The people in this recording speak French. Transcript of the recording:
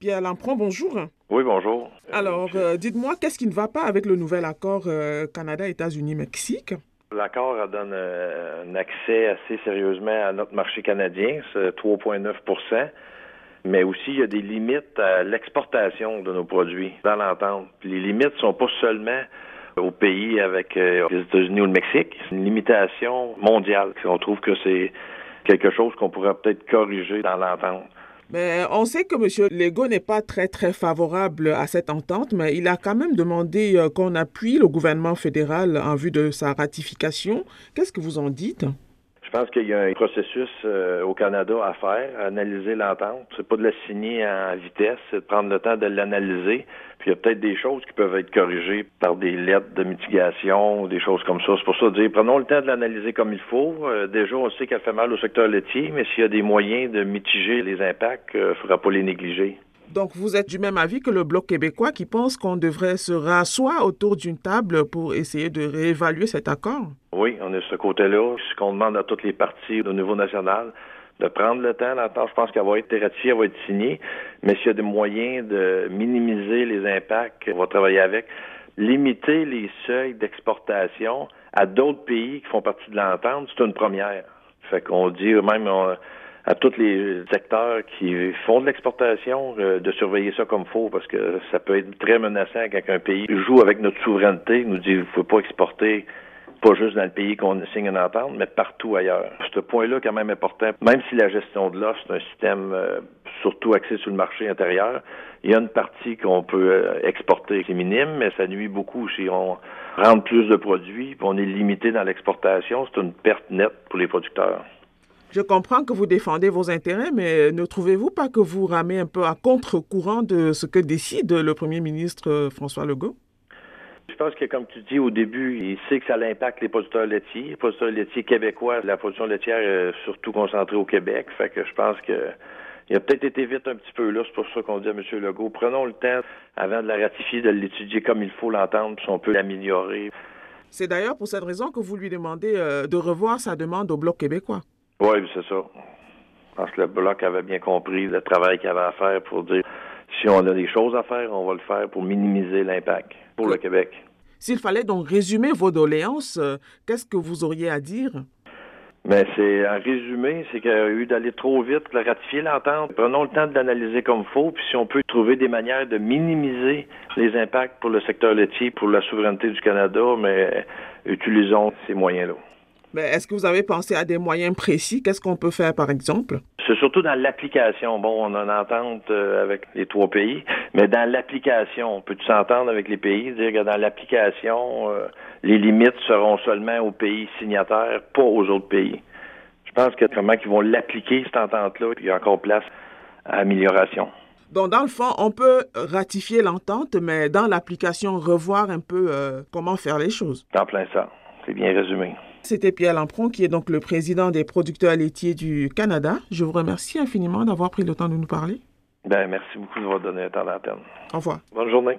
Pierre Lampron, bonjour. Oui, bonjour. Alors, euh, dites-moi, qu'est-ce qui ne va pas avec le nouvel accord euh, Canada-États-Unis-Mexique? L'accord donne euh, un accès assez sérieusement à notre marché canadien, c'est 3,9% mais aussi il y a des limites à l'exportation de nos produits dans l'entente. Les limites ne sont pas seulement au pays avec les États-Unis ou le Mexique, c'est une limitation mondiale. On trouve que c'est quelque chose qu'on pourrait peut-être corriger dans l'entente. Mais on sait que M. Legault n'est pas très, très favorable à cette entente, mais il a quand même demandé euh, qu'on appuie le gouvernement fédéral en vue de sa ratification. Qu'est-ce que vous en dites? Je pense qu'il y a un processus euh, au Canada à faire, à analyser l'entente. C'est pas de la signer en vitesse, c'est de prendre le temps de l'analyser. Puis il y a peut-être des choses qui peuvent être corrigées par des lettres de mitigation, des choses comme ça. C'est pour ça de dire prenons le temps de l'analyser comme il faut. Euh, déjà, on sait qu'elle fait mal au secteur laitier, mais s'il y a des moyens de mitiger les impacts, il euh, ne faudra pas les négliger. Donc, vous êtes du même avis que le Bloc québécois qui pense qu'on devrait se rasseoir autour d'une table pour essayer de réévaluer cet accord? On de ce côté-là. Ce qu'on demande à toutes les parties au niveau national, de prendre le temps. L'entente, je pense qu'elle va être ratifiée, elle va être signée. Mais s'il y a des moyens de minimiser les impacts, on va travailler avec. Limiter les seuils d'exportation à d'autres pays qui font partie de l'entente, c'est une première. Fait qu'on dit même à tous les secteurs qui font de l'exportation euh, de surveiller ça comme faut parce que ça peut être très menaçant quand un pays joue avec notre souveraineté, nous dit ne faut pas exporter pas juste dans le pays qu'on signe une entente, mais partout ailleurs. Ce point-là quand même important. Même si la gestion de l'offre, c'est un système euh, surtout axé sur le marché intérieur, il y a une partie qu'on peut euh, exporter qui est minime, mais ça nuit beaucoup si on rentre plus de produits, puis on est limité dans l'exportation, c'est une perte nette pour les producteurs. Je comprends que vous défendez vos intérêts, mais ne trouvez-vous pas que vous ramez un peu à contre-courant de ce que décide le premier ministre euh, François Legault? Je pense que, comme tu dis au début, il sait que ça impacte les producteurs laitiers. Les producteurs laitiers québécois, la production laitière est surtout concentrée au Québec. Fait que je pense que il a peut-être été vite un petit peu là. C'est pour ça qu'on dit à M. Legault, prenons le temps, avant de la ratifier, de l'étudier comme il faut l'entendre, puis on peut l'améliorer. C'est d'ailleurs pour cette raison que vous lui demandez euh, de revoir sa demande au Bloc québécois. Oui, c'est ça. Je pense que le Bloc avait bien compris le travail qu'il avait à faire pour dire si on a des choses à faire, on va le faire pour minimiser l'impact pour le Québec. S'il fallait donc résumer vos doléances, euh, qu'est-ce que vous auriez à dire? Mais c'est un résumé, c'est qu'il y a eu d'aller trop vite pour ratifier l'entente. Prenons le temps de l'analyser comme faut, puis si on peut trouver des manières de minimiser les impacts pour le secteur laitier, pour la souveraineté du Canada, mais utilisons ces moyens-là. Mais est-ce que vous avez pensé à des moyens précis? Qu'est-ce qu'on peut faire, par exemple? C'est surtout dans l'application. Bon, on a une entente euh, avec les trois pays, mais dans l'application, on peut s'entendre avec les pays, dire que dans l'application, euh, les limites seront seulement aux pays signataires, pas aux autres pays. Je pense que comment ils vont l'appliquer, cette entente-là, il y a encore place à amélioration. Donc, dans le fond, on peut ratifier l'entente, mais dans l'application, revoir un peu euh, comment faire les choses. En plein ça. C'est bien résumé. C'était Pierre Lampron, qui est donc le président des producteurs laitiers du Canada. Je vous remercie infiniment d'avoir pris le temps de nous parler. Ben, merci beaucoup de vous donner un temps d'antenne. Au revoir. Bonne journée.